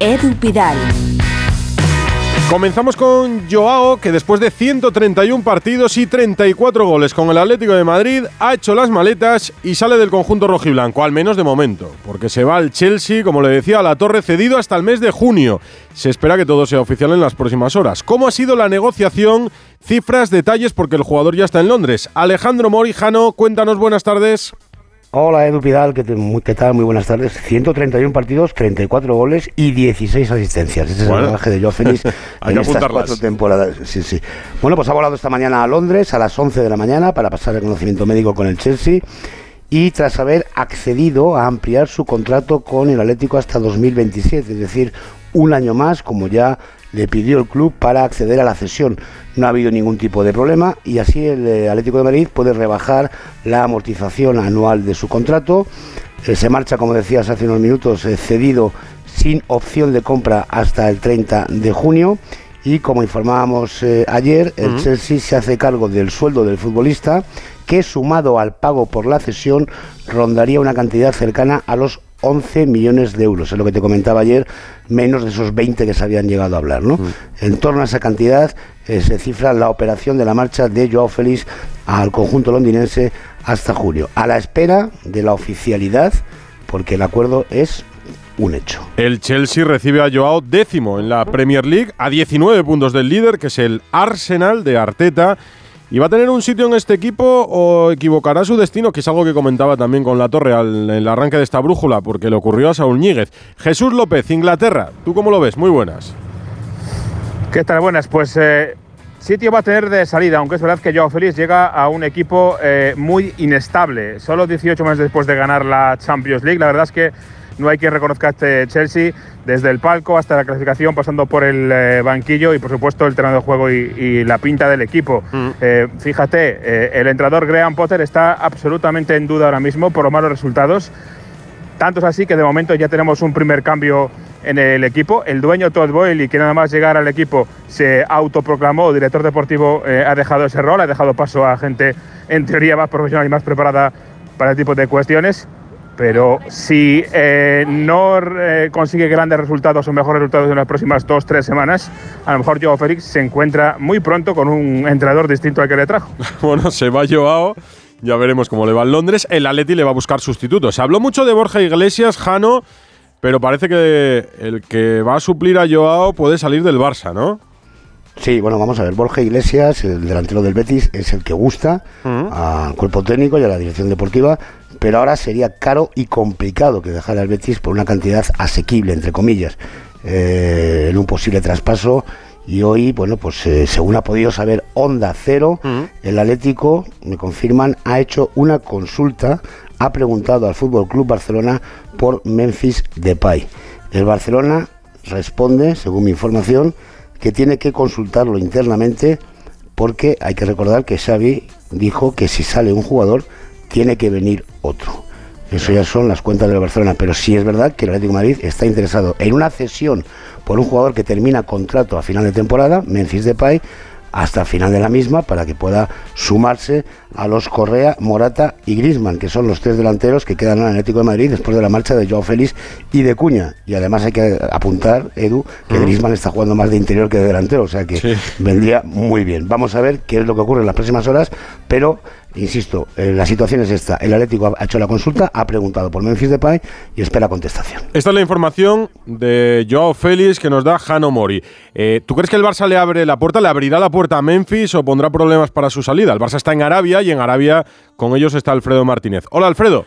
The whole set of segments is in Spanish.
Edu Pidal. Comenzamos con Joao, que después de 131 partidos y 34 goles con el Atlético de Madrid, ha hecho las maletas y sale del conjunto rojiblanco, al menos de momento, porque se va al Chelsea, como le decía, a la torre cedido hasta el mes de junio. Se espera que todo sea oficial en las próximas horas. ¿Cómo ha sido la negociación? Cifras, detalles, porque el jugador ya está en Londres. Alejandro Morijano, cuéntanos, buenas tardes. Hola Edu Pidal, ¿qué, tal? Muy buenas tardes. 131 partidos, 34 goles y 16 asistencias. Ese es el mensaje de Joe Félix en estas cuatro temporadas. Sí, sí. Bueno, pues ha volado esta mañana a Londres a las 11 de la mañana para pasar el conocimiento médico con el Chelsea y tras haber accedido a ampliar su contrato con el Atlético hasta 2027, es decir, un año más, como ya le pidió el club para acceder a la cesión. No ha habido ningún tipo de problema y así el eh, Atlético de Madrid puede rebajar la amortización anual de su contrato. Eh, se marcha, como decías hace unos minutos, eh, cedido sin opción de compra hasta el 30 de junio. Y como informábamos ayer, el Chelsea se hace cargo del sueldo del futbolista, que sumado al pago por la cesión rondaría una cantidad cercana a los 11 millones de euros, es lo que te comentaba ayer, menos de esos 20 que se habían llegado a hablar. ¿no? Mm. En torno a esa cantidad eh, se cifra la operación de la marcha de Joao Félix al conjunto londinense hasta julio, a la espera de la oficialidad, porque el acuerdo es un hecho. El Chelsea recibe a Joao décimo en la Premier League, a 19 puntos del líder, que es el Arsenal de Arteta ¿Y va a tener un sitio en este equipo o equivocará su destino? Que es algo que comentaba también con la torre al, arranque de esta brújula, porque le ocurrió a Saúl Ñíguez. Jesús López, Inglaterra, ¿tú cómo lo ves? Muy buenas. ¿Qué tal? Buenas. Pues eh, sitio va a tener de salida, aunque es verdad que Joao Félix llega a un equipo eh, muy inestable. Solo 18 meses después de ganar la Champions League, la verdad es que no hay quien reconozca este Chelsea desde el palco hasta la clasificación, pasando por el eh, banquillo y por supuesto el terreno de juego y, la pinta del equipo. Mm. Eh, fíjate, eh, el entrenador Graham Potter está absolutamente en duda ahora mismo por los malos resultados. Tanto es así que de momento ya tenemos un primer cambio en el equipo. El dueño Todd Boyle, que nada más llegar al equipo se autoproclamó director deportivo, ha dejado ese rol, ha dejado paso a gente en teoría más profesional y más preparada para el tipo de cuestiones pero si eh, no eh, consigue grandes resultados o mejores resultados en las próximas dos, tres semanas, a lo mejor Joao Félix se encuentra muy pronto con un entrenador distinto al que le trajo. bueno, se va Joao. Ya veremos cómo le va en Londres. El Atleti le va a buscar sustitutos. Se habló mucho de Borja Iglesias, Jano, pero parece que el que va a suplir a Joao puede salir del Barça, ¿no? Sí, bueno, vamos a ver. Borja Iglesias, el delantero del Betis, es el que gusta al cuerpo técnico y a la dirección deportiva, pero ahora sería caro y complicado que dejara el Betis por una cantidad asequible, entre comillas, eh, en un posible traspaso. Y hoy, bueno, pues eh, según ha podido saber Onda Cero, el Atlético, me confirman, ha hecho una consulta, ha preguntado al Fútbol Club Barcelona por Memphis Depay. El Barcelona responde, según mi información, que tiene que consultarlo internamente porque hay que recordar que Xavi dijo que si sale un jugador tiene que venir otro. Eso ya son las cuentas de Barcelona, pero sí es verdad que el Atlético de Madrid está interesado en una cesión por un jugador que termina contrato a final de temporada, Memphis Depay, hasta el final de la misma para que pueda sumarse a los Correa, Morata y Grisman, que son los tres delanteros que quedan en el Atlético de Madrid después de la marcha de Joao Félix y de Cuña. Y además hay que apuntar, Edu, que Grisman está jugando más de interior que de delantero, o sea que vendría muy bien. Vamos a ver qué es lo que ocurre en las próximas horas, pero Insisto, eh, la situación es esta. El Atlético ha hecho la consulta, ha preguntado por Memphis Depay y espera contestación. Esta es la información de Joao Félix que nos da Jano Mori. Eh, ¿Tú crees que el Barça le abre la puerta, le abrirá la puerta a Memphis o pondrá problemas para su salida? El Barça está en Arabia y en Arabia con ellos está Alfredo Martínez. Hola Alfredo.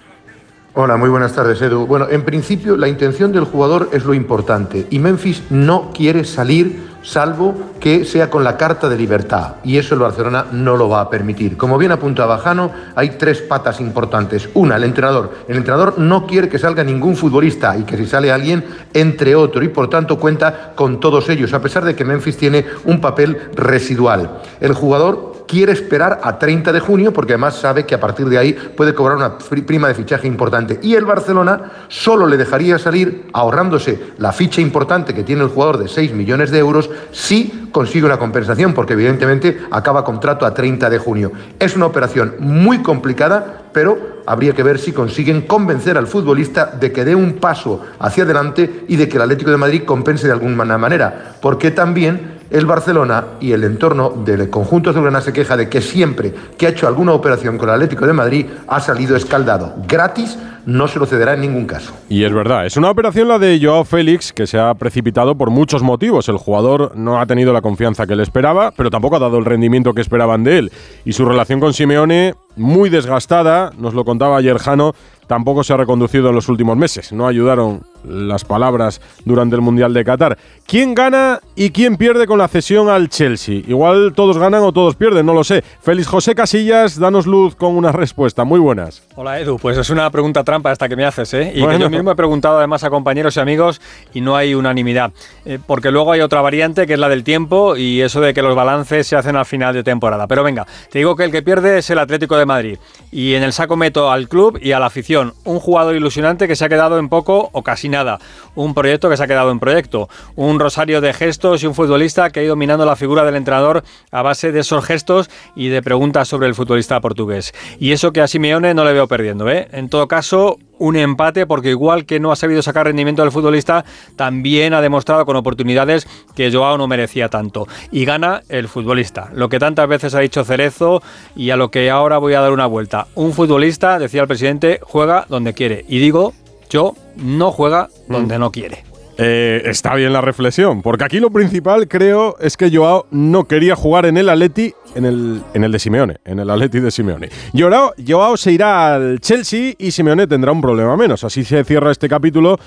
Hola, muy buenas tardes, Edu. Bueno, en principio la intención del jugador es lo importante y Memphis no quiere salir salvo que sea con la carta de libertad y eso el Barcelona no lo va a permitir. Como bien apuntaba Jano, hay tres patas importantes. Una, el entrenador. El entrenador no quiere que salga ningún futbolista y que si sale alguien entre otro y por tanto cuenta con todos ellos, a pesar de que Memphis tiene un papel residual. El jugador quiere esperar a 30 de junio porque además sabe que a partir de ahí puede cobrar una prima de fichaje importante. Y el Barcelona solo le dejaría salir ahorrándose la ficha importante que tiene el jugador de 6 millones de euros si consigue una compensación porque evidentemente acaba contrato a 30 de junio. Es una operación muy complicada, pero habría que ver si consiguen convencer al futbolista de que dé un paso hacia adelante y de que el Atlético de Madrid compense de alguna manera, porque también el Barcelona y el entorno del conjunto azulgrana se queja de que siempre que ha hecho alguna operación con el Atlético de Madrid ha salido escaldado. Gratis no se lo cederá en ningún caso. Y es verdad, es una operación la de Joao Félix que se ha precipitado por muchos motivos. El jugador no ha tenido la confianza que le esperaba, pero tampoco ha dado el rendimiento que esperaban de él. Y su relación con Simeone, muy desgastada, nos lo contaba ayer Jano, tampoco se ha reconducido en los últimos meses. No ayudaron las palabras durante el Mundial de Qatar. ¿Quién gana y quién pierde con la cesión al Chelsea? Igual todos ganan o todos pierden, no lo sé. Félix José Casillas, danos luz con una respuesta. Muy buenas. Hola Edu, pues es una pregunta trampa esta que me haces, ¿eh? Y que yo mismo he preguntado además a compañeros y amigos y no hay unanimidad. Eh, porque luego hay otra variante que es la del tiempo y eso de que los balances se hacen al final de temporada. Pero venga, te digo que el que pierde es el Atlético de Madrid. Y en el saco meto al club y a la afición un jugador ilusionante que se ha quedado en poco o casi nada. Un proyecto que se ha quedado en proyecto. Un rosario de gestos y un futbolista que ha ido minando la figura del entrenador a base de esos gestos y de preguntas sobre el futbolista portugués. Y eso que a Simeone no le veo perdiendo. ¿eh? En todo caso, un empate porque igual que no ha sabido sacar rendimiento del futbolista, también ha demostrado con oportunidades que Joao no merecía tanto. Y gana el futbolista, lo que tantas veces ha dicho Cerezo y a lo que ahora voy a dar una vuelta. Un futbolista, decía el presidente, juega donde quiere. Y digo, yo no juega donde mm. no quiere. Eh, está bien la reflexión, porque aquí lo principal creo es que Joao no quería jugar en el Atleti, en el, en el de Simeone, en el Atleti de Simeone. Joao, Joao se irá al Chelsea y Simeone tendrá un problema menos. Así se cierra este capítulo,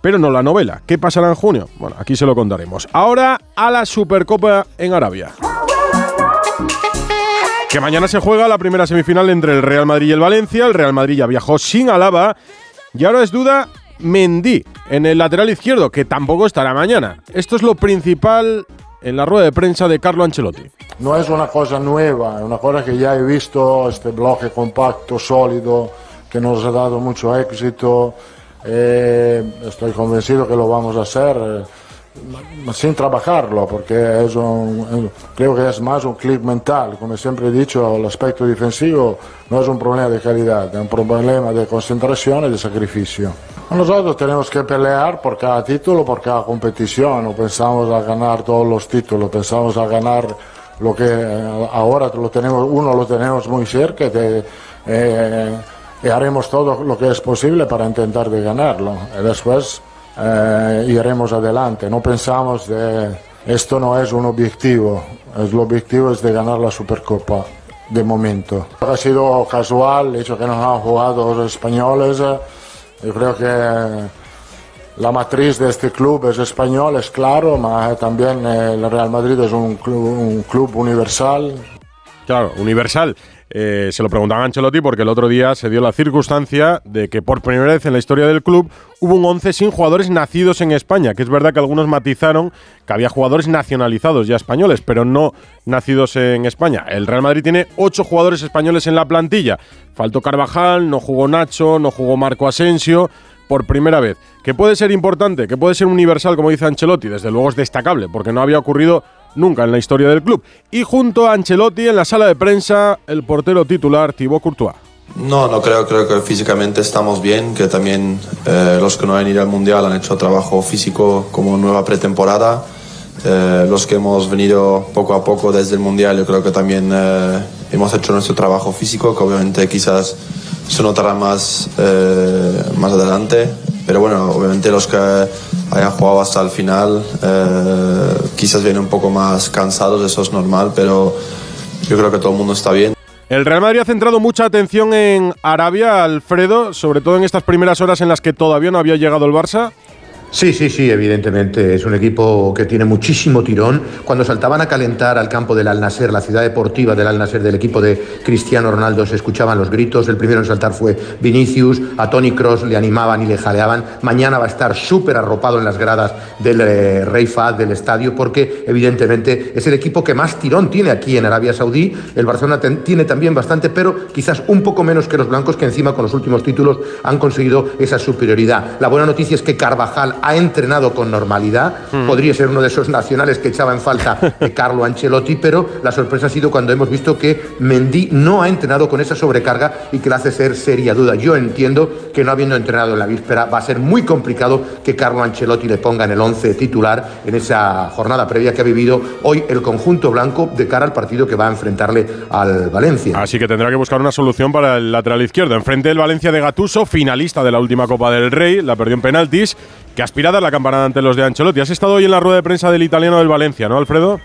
pero no la novela. ¿Qué pasará en junio? Bueno, aquí se lo contaremos. Ahora a la Supercopa en Arabia. Que mañana se juega la primera semifinal entre el Real Madrid y el Valencia. El Real Madrid ya viajó sin Alaba. Y ahora es duda Mendy en el lateral izquierdo, que tampoco estará mañana. Esto es lo principal en la rueda de prensa de Carlo Ancelotti. No es una cosa nueva, es una cosa que ya he visto, este bloque compacto, sólido, que nos ha dado mucho éxito. Eh, estoy convencido que lo vamos a hacer. Eh, sin trabajarlo, porque es creo que es más un clic mental. Como siempre he dicho, el aspecto defensivo no es un problema de calidad, es un problema de concentración y de sacrificio. Nosotros tenemos que pelear por cada título, por cada competición. No pensamos a ganar todos los títulos, pensamos a ganar lo que eh, ahora lo tenemos, uno lo tenemos muy cerca eh, y haremos todo lo que es posible para intentar de ganarlo. Después eh, iremos adelante. No pensamos de esto no es un objetivo, el objetivo es de ganar la Supercopa de momento. Ha sido casual hecho que nos han jugado los españoles. Yo creo que la matriz de este club es español, es claro, pero también el Real Madrid es un club, un club universal. Claro, universal. Eh, se lo preguntaban a Ancelotti porque el otro día se dio la circunstancia de que por primera vez en la historia del club hubo un 11 sin jugadores nacidos en España, que es verdad que algunos matizaron que había jugadores nacionalizados ya españoles, pero no nacidos en España. El Real Madrid tiene 8 jugadores españoles en la plantilla. Faltó Carvajal, no jugó Nacho, no jugó Marco Asensio por primera vez. Que puede ser importante, que puede ser universal, como dice Ancelotti, desde luego es destacable, porque no había ocurrido nunca en la historia del club. Y junto a Ancelotti en la sala de prensa, el portero titular Thibaut Courtois. No, no creo, creo que físicamente estamos bien, que también eh, los que no han ido al Mundial han hecho trabajo físico como nueva pretemporada. Eh, los que hemos venido poco a poco desde el Mundial, yo creo que también eh, hemos hecho nuestro trabajo físico, que obviamente quizás se notará más, más adelante. Pero bueno, obviamente los que hayan jugado hasta el final quizás vienen un poco más cansados, eso es normal, pero yo creo que todo el mundo está bien. El Real Madrid ha centrado mucha atención en Arabia, Alfredo, sobre todo en estas primeras horas en las que todavía no había llegado el Barça. Sí, sí, sí, evidentemente. Es un equipo que tiene muchísimo tirón. Cuando saltaban a calentar al campo del Al Nasser, la ciudad deportiva del Al Nasser, del equipo de Cristiano Ronaldo, se escuchaban los gritos. El primero en saltar fue Vinicius. A Tony Cross le animaban y le jaleaban. Mañana va a estar súper arropado en las gradas del eh, Rey Fahd del estadio, porque evidentemente es el equipo que más tirón tiene aquí en Arabia Saudí. El Barcelona tiene también bastante, pero quizás un poco menos que los blancos, que encima con los últimos títulos han conseguido esa superioridad. La buena noticia es que Carvajal ha entrenado con normalidad. Mm. Podría ser uno de esos nacionales que echaba en falta Carlo Ancelotti, pero la sorpresa ha sido cuando hemos visto que Mendy no ha entrenado con esa sobrecarga y que le hace ser seria duda. Yo entiendo que no habiendo entrenado en la víspera va a ser muy complicado que Carlo Ancelotti le ponga en el 11 titular en esa jornada previa que ha vivido hoy el conjunto blanco de cara al partido que va a enfrentarle al Valencia. Así que tendrá que buscar una solución para el lateral izquierdo. Enfrente del Valencia de Gatuso, finalista de la última Copa del Rey, la perdió en penaltis, que aspira a dar la campanada ante los de Ancelotti. Has estado hoy en la rueda de prensa del italiano del Valencia, ¿no, Alfredo?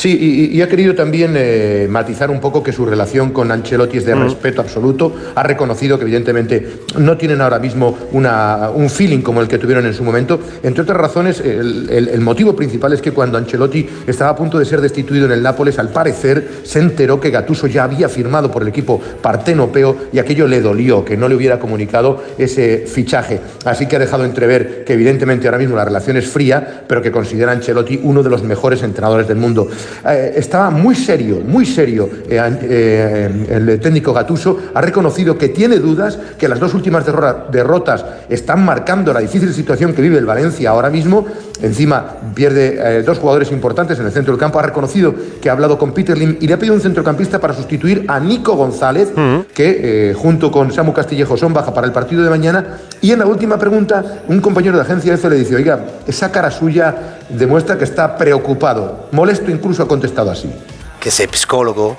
Sí, y, ha querido también eh, matizar un poco que su relación con Ancelotti es de mm. respeto absoluto. Ha reconocido que evidentemente no tienen ahora mismo una, un feeling como el que tuvieron en su momento. Entre otras razones, el, motivo principal es que cuando Ancelotti estaba a punto de ser destituido en el Nápoles, al parecer se enteró que Gatuso ya había firmado por el equipo partenopeo y aquello le dolió, que no le hubiera comunicado ese fichaje. Así que ha dejado entrever que evidentemente ahora mismo la relación es fría, pero que considera a Ancelotti uno de los mejores entrenadores del mundo. Eh, estaba muy serio, muy serio. Eh, eh, el técnico Gatuso ha reconocido que tiene dudas, que las dos últimas derrotas están marcando la difícil situación que vive el Valencia ahora mismo. Encima pierde dos jugadores importantes en el centro del campo. Ha reconocido que ha hablado con Peter Lim y le ha pedido un centrocampista para sustituir a Nico González, que junto con Samu Castillejo son baja para el partido de mañana. Y en la última pregunta, un compañero de agencia F le dice, oiga, esa cara suya demuestra que está preocupado, molesto incluso ha contestado así. Que sea psicólogo,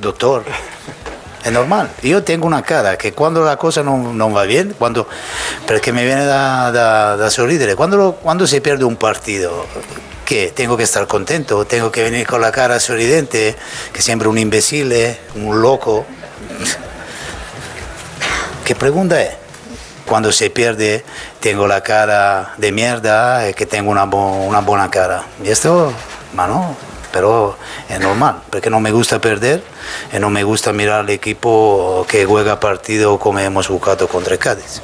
doctor, es normal. Yo tengo una cara que cuando la cosa no, no va bien, cuando, que me viene da, da, cuando, cuando se pierde un partido, que tengo que estar contento, tengo que venir con la cara sorridente, que siempre un imbécil, un loco. ¿Qué pregunta es? cuando se pierde tengo la cara de mierda que tengo una, una buena cara. Y esto, mano, pero es normal, porque no me gusta perder y no me gusta mirar al equipo que juega partido como hemos jugado contra Cádiz.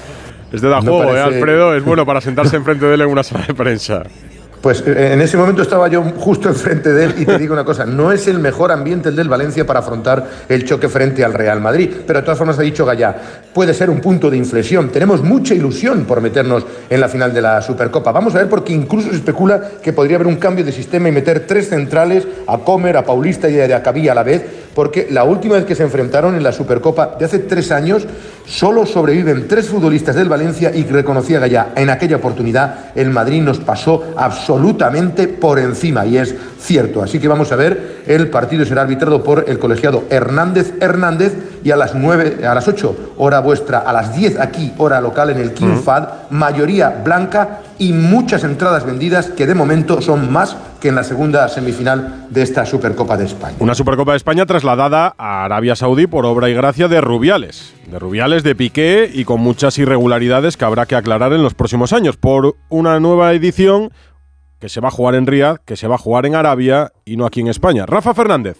Es de da juego, ¿eh, Alfredo? Es bueno para sentarse enfrente de él en una sala de prensa. Pues eh, en ese momento estaba yo justo enfrente de él y te digo una cosa, no es el mejor ambiente el del Valencia para afrontar el choque frente al Real Madrid, pero de todas formas ha dicho Gallá, puede ser un punto de inflexión, tenemos mucha ilusión por meternos en la final de la Supercopa, vamos a ver porque incluso se especula que podría haber un cambio de sistema y meter tres centrales, a Comer, a Paulista y a Acabí a la vez, porque la última vez que se enfrentaron en la Supercopa de hace tres años, solo sobreviven tres futbolistas del Valencia y reconocía Gallá, en aquella oportunidad el Madrid nos pasó absolutamente por encima y es cierto. Así que vamos a ver, el partido será arbitrado por el colegiado Hernández Hernández y a las 9, a las 8 hora vuestra, a las 10 aquí, hora local en el King Fad, mayoría blanca y muchas entradas vendidas que de momento son más que en la segunda semifinal de esta Supercopa de España. Una Supercopa de España trasladada a Arabia Saudí por obra y gracia de Rubiales. De Rubiales, de Piqué y con muchas irregularidades que habrá que aclarar en los próximos años por una nueva edición que se va a jugar en Riyadh, que se va a jugar en Arabia y no aquí en España. Rafa Fernández.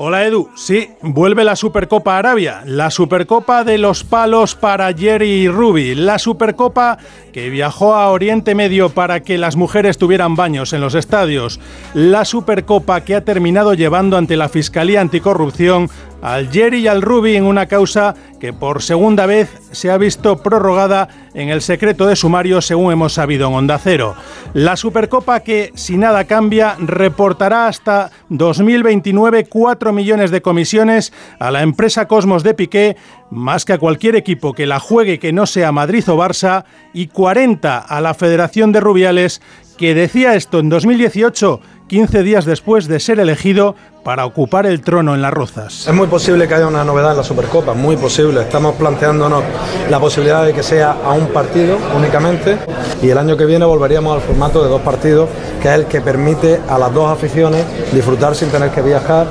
Hola Edu, sí, vuelve la Supercopa Arabia, la Supercopa de los palos para Jerry Ruby, la Supercopa que viajó a Oriente Medio para que las mujeres tuvieran baños en los estadios, la Supercopa que ha terminado llevando ante la Fiscalía Anticorrupción al Jerry y al Ruby en una causa que por segunda vez se ha visto prorrogada en el secreto de sumario según hemos sabido en Onda Cero. La Supercopa que, si nada cambia, reportará hasta 2029 4 millones de comisiones a la empresa Cosmos de Piqué, más que a cualquier equipo que la juegue que no sea Madrid o Barça, y 40 a la Federación de Rubiales, que decía esto en 2018 15 días después de ser elegido para ocupar el trono en las Rozas. Es muy posible que haya una novedad en la Supercopa, muy posible. Estamos planteándonos la posibilidad de que sea a un partido únicamente y el año que viene volveríamos al formato de dos partidos, que es el que permite a las dos aficiones disfrutar sin tener que viajar.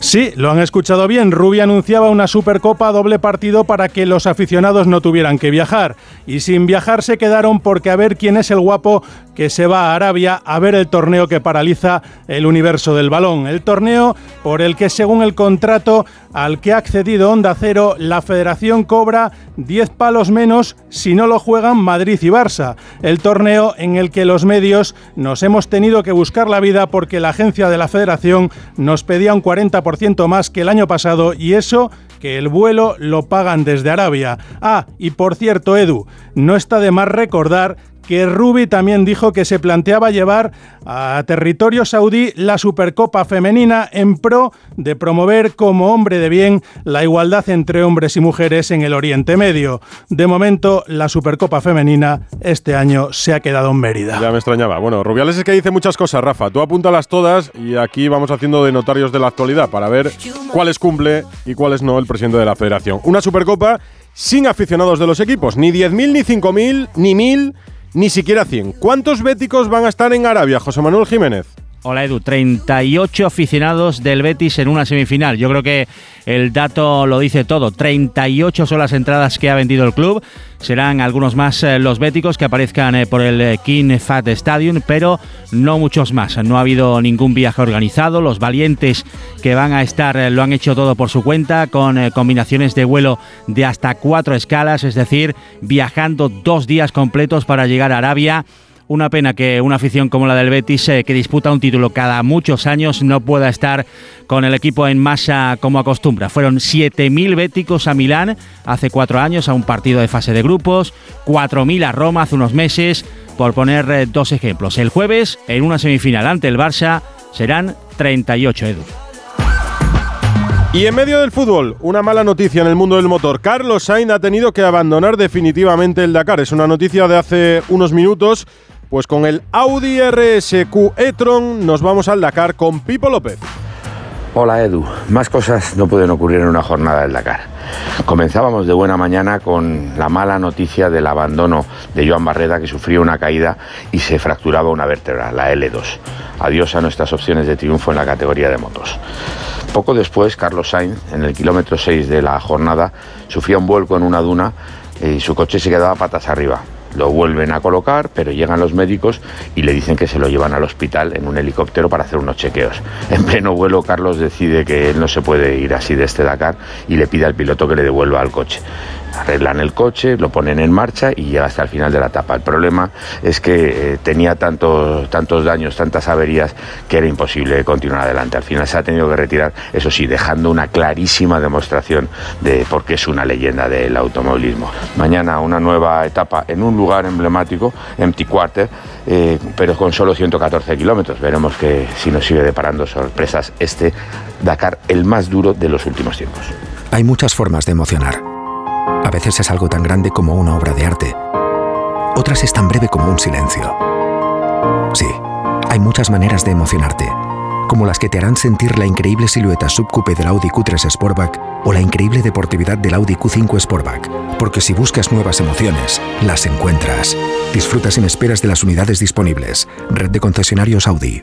Sí, lo han escuchado bien. Rubi anunciaba una Supercopa doble partido para que los aficionados no tuvieran que viajar. Y sin viajar se quedaron porque a ver quién es el guapo que se va a Arabia a ver el torneo que paraliza el universo del balón. El torneo por el que según el contrato al que ha accedido Onda Cero, la federación cobra 10 palos menos si no lo juegan Madrid y Barça. El torneo en el que los medios nos hemos tenido que buscar la vida porque la agencia de la federación nos pedía un 40% más que el año pasado y eso que el vuelo lo pagan desde Arabia. Ah, y por cierto, Edu, no está de más recordar que Rubi también dijo que se planteaba llevar a territorio saudí la Supercopa femenina en pro de promover como hombre de bien la igualdad entre hombres y mujeres en el Oriente Medio. De momento, la Supercopa femenina este año se ha quedado en Mérida. Ya me extrañaba. Bueno, Rubiales es que dice muchas cosas, Rafa. Tú apúntalas todas y aquí vamos haciendo de notarios de la actualidad para ver cuáles cumple y cuáles no el presidente de la federación. Una Supercopa sin aficionados de los equipos, ni 10.000, ni 5.000, ni 1.000, ni siquiera 100. ¿Cuántos béticos van a estar en Arabia, José Manuel Jiménez? Hola Edu, 38 aficionados del Betis en una semifinal. Yo creo que el dato lo dice todo. 38 son las entradas que ha vendido el club. Serán algunos más eh, los béticos que aparezcan eh, por el eh, King Fat Stadium, pero no muchos más. No ha habido ningún viaje organizado. Los valientes que van a estar lo han hecho todo por su cuenta, con combinaciones de vuelo de hasta cuatro escalas, es decir, viajando dos días completos para llegar a Arabia una pena que una afición como la del Betis, eh, que disputa un título cada muchos años, no pueda estar con el equipo en masa como acostumbra. Fueron 7.000 béticos a Milán hace cuatro años a un partido de fase de grupos, 4.000 a Roma hace unos meses, por poner eh, dos ejemplos. El jueves, en una semifinal ante el Barça, serán 38, Edu. Y en medio del fútbol, una mala noticia en el mundo del motor. Carlos Sainz ha tenido que abandonar definitivamente el Dakar. Es una noticia de hace unos minutos. Pues con el Audi RSQ e-tron nos vamos al Dakar con Pipo López. Hola Edu, más cosas no pueden ocurrir en una jornada del Dakar. Comenzábamos de buena mañana con la mala noticia del abandono de Joan Barreda que sufrió una caída y se fracturaba una vértebra, la L2. Adiós a nuestras opciones de triunfo en la categoría de motos. Poco después, Carlos Sainz, en el kilómetro 6 de la jornada, sufría un vuelco en una duna y su coche se quedaba patas arriba. Lo vuelven a colocar, pero llegan los médicos y le dicen que se lo llevan al hospital en un helicóptero para hacer unos chequeos. En pleno vuelo, Carlos decide que él no se puede ir así de este Dakar y le pide al piloto que le devuelva al coche arreglan el coche, lo ponen en marcha y llega hasta el final de la etapa. El problema es que eh, tenía tantos, tantos daños, tantas averías, que era imposible continuar adelante. Al final se ha tenido que retirar, eso sí, dejando una clarísima demostración de por qué es una leyenda del automovilismo. Mañana una nueva etapa en un lugar emblemático, Empty Quarter, eh, pero con solo 114 kilómetros. Veremos que si nos sigue deparando sorpresas este Dakar, el más duro de los últimos tiempos. Hay muchas formas de emocionar a veces es algo tan grande como una obra de arte. Otras es tan breve como un silencio. Sí, hay muchas maneras de emocionarte, como las que te harán sentir la increíble silueta subcoupe del Audi Q3 Sportback o la increíble deportividad del Audi Q5 Sportback, porque si buscas nuevas emociones, las encuentras. Disfruta sin esperas de las unidades disponibles. Red de concesionarios Audi.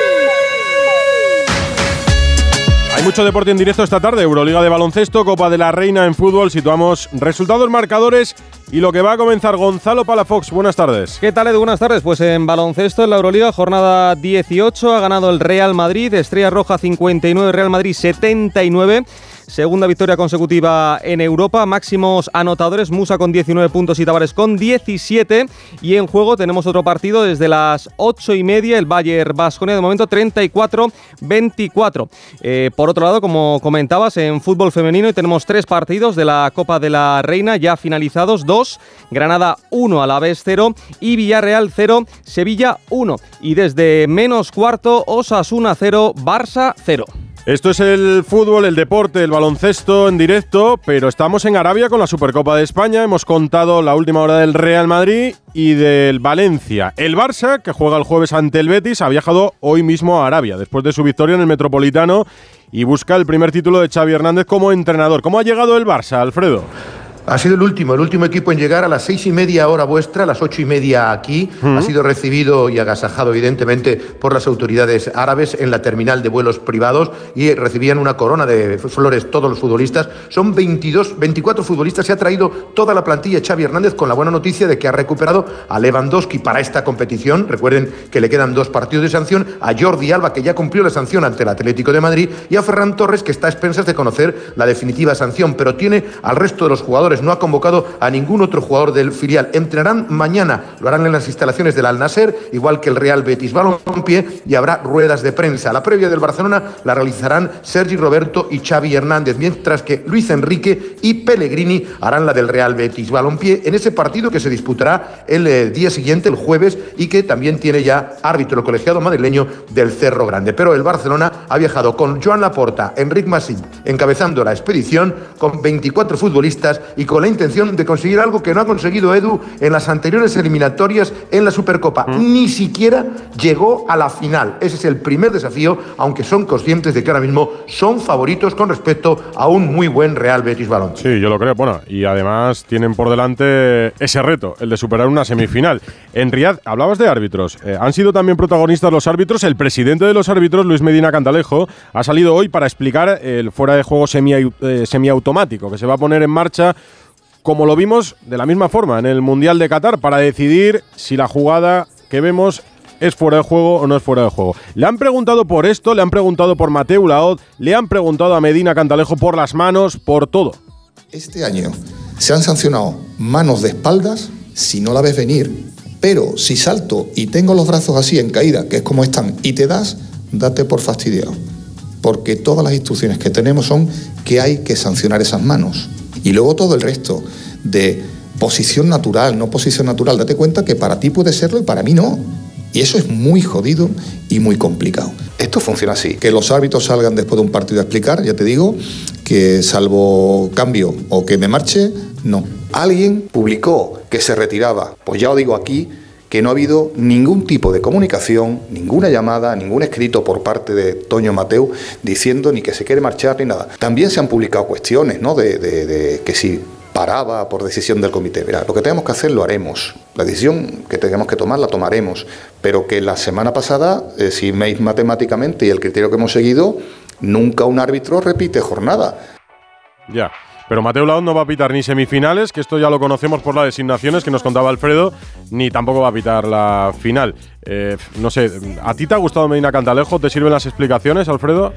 Mucho deporte en directo esta tarde. Euroliga de baloncesto, Copa de la Reina en fútbol. Situamos resultados, marcadores y lo que va a comenzar Gonzalo Palafox. Buenas tardes. ¿Qué tal, Edu? Buenas tardes. Pues en baloncesto, en la Euroliga, jornada 18, ha ganado el Real Madrid. Estrella Roja 59, Real Madrid 79. Segunda victoria consecutiva en Europa. Máximos anotadores, Musa con 19 puntos y Tavares con 17. Y en juego tenemos otro partido desde las 8 y media, el Bayern Basconia, de momento 34-24. Eh, por otro lado, como comentabas, en fútbol femenino tenemos tres partidos de la Copa de la Reina ya finalizados. Dos, Granada 1 a la vez 0 y Villarreal 0, Sevilla 1. Y desde menos cuarto, Osasuna 0, Barça 0. Esto es el fútbol, el deporte, el baloncesto en directo, pero estamos en Arabia con la Supercopa de España. Hemos contado la última hora del Real Madrid y del Valencia. El Barça, que juega el jueves ante el Betis, ha viajado hoy mismo a Arabia, después de su victoria en el Metropolitano, y busca el primer título de Xavi Hernández como entrenador. ¿Cómo ha llegado el Barça, Alfredo? Ha sido el último, el último equipo en llegar a las seis y media hora vuestra, a las ocho y media aquí. Ha sido recibido y agasajado, evidentemente, por las autoridades árabes en la terminal de vuelos privados y recibían una corona de flores todos los futbolistas. Son 22, 24 futbolistas. Se ha traído toda la plantilla Xavi Hernández con la buena noticia de que ha recuperado a Lewandowski para esta competición. Recuerden que le quedan dos partidos de sanción. A Jordi Alba, que ya cumplió la sanción ante el Atlético de Madrid. Y a Ferran Torres, que está a expensas de conocer la definitiva sanción, pero tiene al resto de los jugadores no ha convocado a ningún otro jugador del filial. Entrenarán mañana, lo harán en las instalaciones del Al Nasser, igual que el Real Betis Balompié, y habrá ruedas de prensa. La previa del Barcelona la realizarán Sergi Roberto y Xavi Hernández, mientras que Luis Enrique y Pellegrini harán la del Real Betis Balompié en ese partido que se disputará el eh, día siguiente, el jueves, y que también tiene ya árbitro colegiado madrileño del Cerro Grande. Pero el Barcelona ha viajado con Joan Laporta, Enric Massin, encabezando la expedición, con 24 futbolistas con la intención de conseguir algo que no ha conseguido Edu en las anteriores eliminatorias en la Supercopa. Ni siquiera llegó a la final. Ese es el primer desafío, aunque son conscientes de que ahora mismo son favoritos con respecto a un muy buen Real Betis Balón. Sí, yo lo creo. Bueno, y además tienen por delante ese reto, el de superar una semifinal. En Riyadh, hablabas de árbitros. Eh, han sido también protagonistas los árbitros. El presidente de los árbitros, Luis Medina Cantalejo, ha salido hoy para explicar el fuera de juego semi, eh, semiautomático que se va a poner en marcha como lo vimos de la misma forma en el Mundial de Qatar, para decidir si la jugada que vemos es fuera de juego o no es fuera de juego. Le han preguntado por esto, le han preguntado por Mateo Laod, le han preguntado a Medina Cantalejo por las manos, por todo. Este año se han sancionado manos de espaldas si no la ves venir, pero si salto y tengo los brazos así en caída, que es como están, y te das, date por fastidiado. Porque todas las instrucciones que tenemos son que hay que sancionar esas manos. Y luego todo el resto de posición natural, no posición natural. Date cuenta que para ti puede serlo y para mí no. Y eso es muy jodido y muy complicado. Esto funciona así. Que los árbitros salgan después de un partido a explicar, ya te digo, que salvo cambio o que me marche, no. Alguien publicó que se retiraba. Pues ya os digo aquí que no ha habido ningún tipo de comunicación, ninguna llamada, ningún escrito por parte de Toño Mateu diciendo ni que se quiere marchar ni nada. También se han publicado cuestiones, ¿no? De, que si paraba por decisión del comité. Mira, lo que tenemos que hacer lo haremos. La decisión que tenemos que tomar la tomaremos. Pero que la semana pasada, eh, si veis matemáticamente y el criterio que hemos seguido, nunca un árbitro repite jornada. Ya. Pero Mateo Laud no va a pitar ni semifinales, que esto ya lo conocemos por las designaciones que nos contaba Alfredo, ni tampoco va a pitar la final. Eh, no sé, ¿a ti te ha gustado Medina Cantalejo? ¿Te sirven las explicaciones, Alfredo?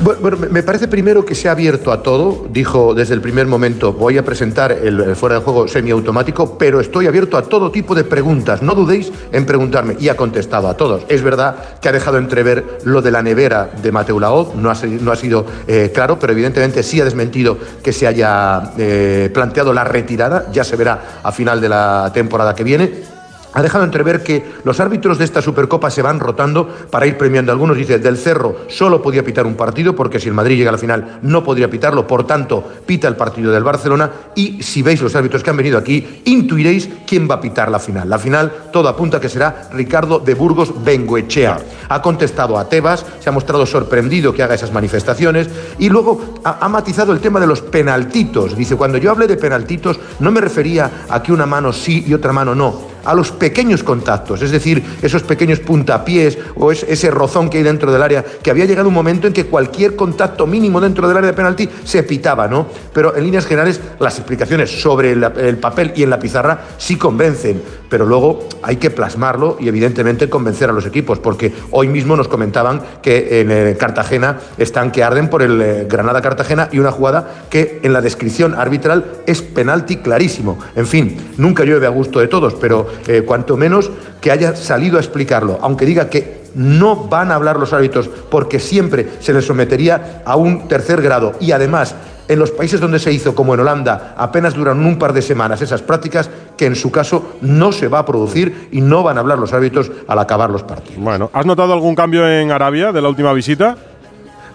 Bueno, me parece primero que se ha abierto a todo. Dijo desde el primer momento, voy a presentar el, fuera de juego semiautomático, pero estoy abierto a todo tipo de preguntas. No dudéis en preguntarme. Y ha contestado a todos. Es verdad que ha dejado entrever lo de la nevera de Mateo Laoz. No ha, no ha sido eh, claro, pero evidentemente sí ha desmentido que se haya eh, planteado la retirada. Ya se verá a final de la temporada que viene ha dejado entrever que los árbitros de esta Supercopa se van rotando para ir premiando. Algunos dicen, del Cerro solo podía pitar un partido porque si el Madrid llega a la final no podría pitarlo, por tanto pita el partido del Barcelona y si veis los árbitros que han venido aquí, intuiréis quién va a pitar la final. La final todo apunta que será Ricardo de Burgos Bengoechea. Ha contestado a Tebas, se ha mostrado sorprendido que haga esas manifestaciones y luego ha, ha matizado el tema de los penaltitos. Dice, cuando yo hablé de penaltitos no me refería a que una mano sí y otra mano no a los pequeños contactos, es decir, esos pequeños puntapiés o ese rozón que hay dentro del área, que había llegado un momento en que cualquier contacto mínimo dentro del área de penalti se pitaba, ¿no? Pero en líneas generales las explicaciones sobre el, papel y en la pizarra sí convencen, pero luego hay que plasmarlo y evidentemente convencer a los equipos, porque hoy mismo nos comentaban que en eh, Cartagena están que arden por el eh, Granada-Cartagena y una jugada que en la descripción arbitral es penalti clarísimo. En fin, nunca llueve a gusto de todos, pero eh, cuanto menos que haya salido a explicarlo, aunque diga que no van a hablar los árbitros porque siempre se les sometería a un tercer grado y además en los países donde se hizo, como en Holanda, apenas duran un par de semanas esas prácticas que en su caso no se va a producir y no van a hablar los árbitros al acabar los partidos. Bueno, ¿has notado algún cambio en Arabia de la última visita?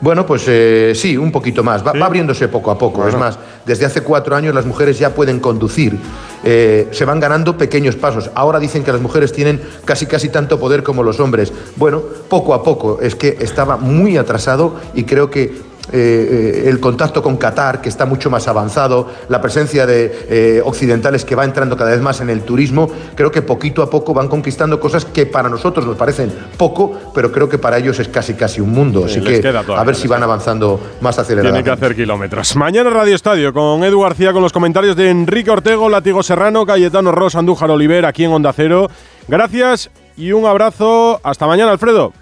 Bueno, pues eh, sí, un poquito más. Va, abriéndose poco a poco. Es más, desde hace cuatro años las mujeres ya pueden conducir. Eh, se van ganando pequeños pasos. Ahora dicen que las mujeres tienen casi casi tanto poder como los hombres. Bueno, poco a poco. Es que estaba muy atrasado y creo que eh, el contacto con Qatar, que está mucho más avanzado, la presencia de eh, occidentales que va entrando cada vez más en el turismo, creo que poquito a poco van conquistando cosas que para nosotros nos parecen poco, pero creo que para ellos es casi casi un mundo. Así que a ver si van avanzando más aceleradamente. Tiene que hacer kilómetros. Mañana Radio Estadio con Edu García, con los comentarios de Enrique Ortego, Látigo Serrano, Cayetano Ross, Andújar Oliver, aquí en Onda Cero. Gracias y un abrazo. Hasta mañana, Alfredo.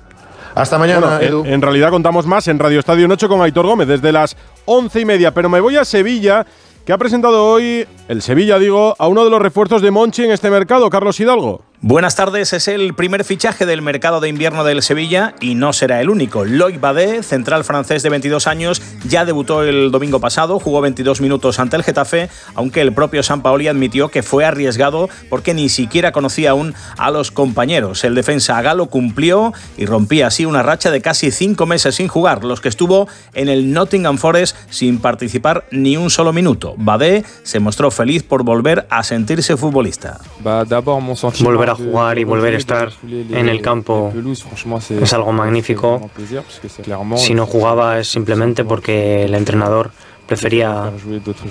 Hasta mañana, Edu. En, realidad contamos más en Radio Estadio Noche con Aitor Gómez desde las once y media. Pero me voy a Sevilla, que ha presentado hoy, el Sevilla digo, a uno de los refuerzos de Monchi en este mercado, Carlos Hidalgo. Buenas tardes, es el primer fichaje del mercado de invierno del Sevilla y no será el único. Loic Badé, central francés de 22 años, ya debutó el domingo pasado, jugó 22 minutos ante el Getafe, aunque el propio Sampaoli admitió que fue arriesgado porque ni siquiera conocía aún a los compañeros. El defensa Galo cumplió y rompía así una racha de casi cinco meses sin jugar, los que estuvo en el Nottingham Forest sin participar ni un solo minuto. Badé se mostró feliz por volver a sentirse futbolista. Volver a jugar y volver a estar en el campo es algo magnífico. Si no jugaba es simplemente porque el entrenador prefería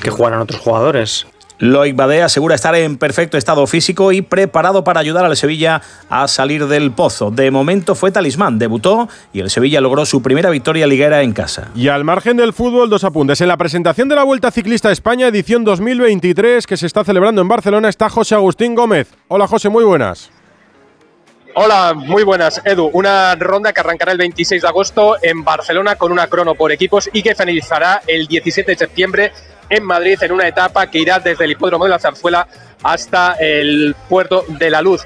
que jugaran otros jugadores. Loic Badé asegura estar en perfecto estado físico y preparado para ayudar al Sevilla a salir del pozo. De momento fue talismán, debutó y el Sevilla logró su primera victoria liguera en casa. Y al margen del fútbol, dos apuntes. En la presentación de la Vuelta Ciclista España, edición 2023, que se está celebrando en Barcelona, está José Agustín Gómez. Hola José, muy buenas. Hola, muy buenas, Edu. Una ronda que arrancará el 26 de agosto en Barcelona con una crono por equipos y que finalizará el 17 de septiembre en Madrid en una etapa que irá desde el hipódromo de la Zarzuela hasta el puerto de la Luz.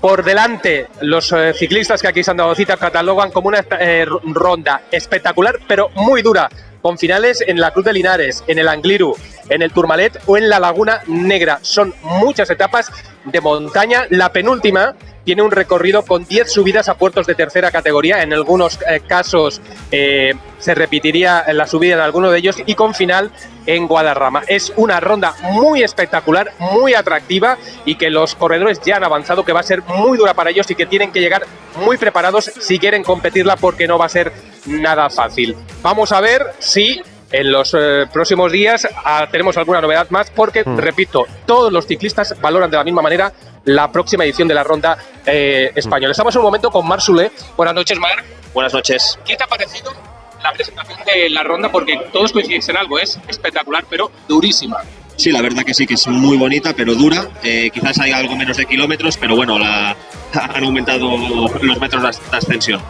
Por delante, los eh, ciclistas que aquí se han dado cita catalogan como una eh, ronda espectacular, pero muy dura, con finales en la Cruz de Linares, en el Angliru, en el Turmalet o en la Laguna Negra. Son muchas etapas de montaña. La penúltima tiene un recorrido con 10 subidas a puertos de tercera categoría. En algunos eh, casos eh, se repetiría la subida en alguno de ellos y con final en Guadarrama. Es una ronda muy espectacular, muy atractiva y que los corredores ya han avanzado que va a ser muy dura para ellos y que tienen que llegar muy preparados si quieren competirla porque no va a ser nada fácil. Vamos a ver si en los eh, próximos días ah, tenemos alguna novedad más porque, mm. repito, todos los ciclistas valoran de la misma manera la próxima edición de la ronda eh, española. Estamos en un momento con Mar Sule. Buenas noches, Mar. Buenas noches. ¿Qué te ha parecido la presentación de la ronda? Porque todos coincidís en algo, es espectacular, pero durísima. Sí, la verdad que sí, que es muy bonita, pero dura. Eh, quizás hay algo menos de kilómetros, pero bueno, la, han aumentado los metros de ascensión.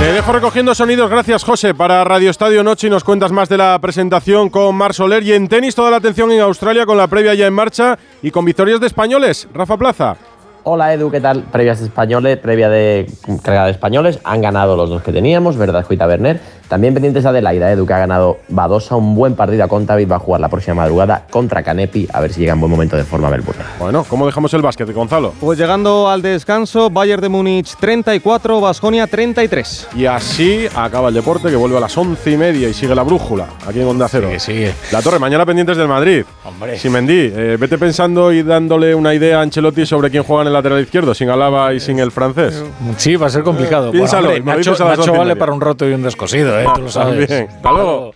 Te dejo recogiendo sonidos, gracias José, para Radio Estadio Noche y nos cuentas más de la presentación con Mar Soler y en tenis toda la atención en Australia con la previa ya en marcha y con victorias de españoles. Rafa Plaza. Hola Edu, ¿qué tal? Previas de españoles, previa de carga de españoles, han ganado los dos que teníamos, ¿verdad, Juita Werner? También pendientes de Adelaida, Edu, que ha ganado Badosa, un buen partido a Contavit, va a jugar la próxima madrugada contra Canepi, a ver si llega en buen momento de forma Melbourne. Bueno, ¿cómo dejamos el básquet, Gonzalo? Pues llegando al descanso, Bayern de Múnich 34, Basconia 33. Y así acaba el deporte, que vuelve a las once y media y sigue la brújula, aquí en Onda Cero. Sigue, sigue. La torre, mañana pendientes del Madrid. Hombre. Simendí, eh, vete pensando y dándole una idea a Ancelotti sobre quién juega en el lateral izquierdo, sin Alaba y sin el francés. Sí, va a ser complicado. Piénsalo, Bueno, hombre, Nacho, Nacho vale para un roto y un descosido, ¿eh? Tú lo sabes. También. Hasta luego.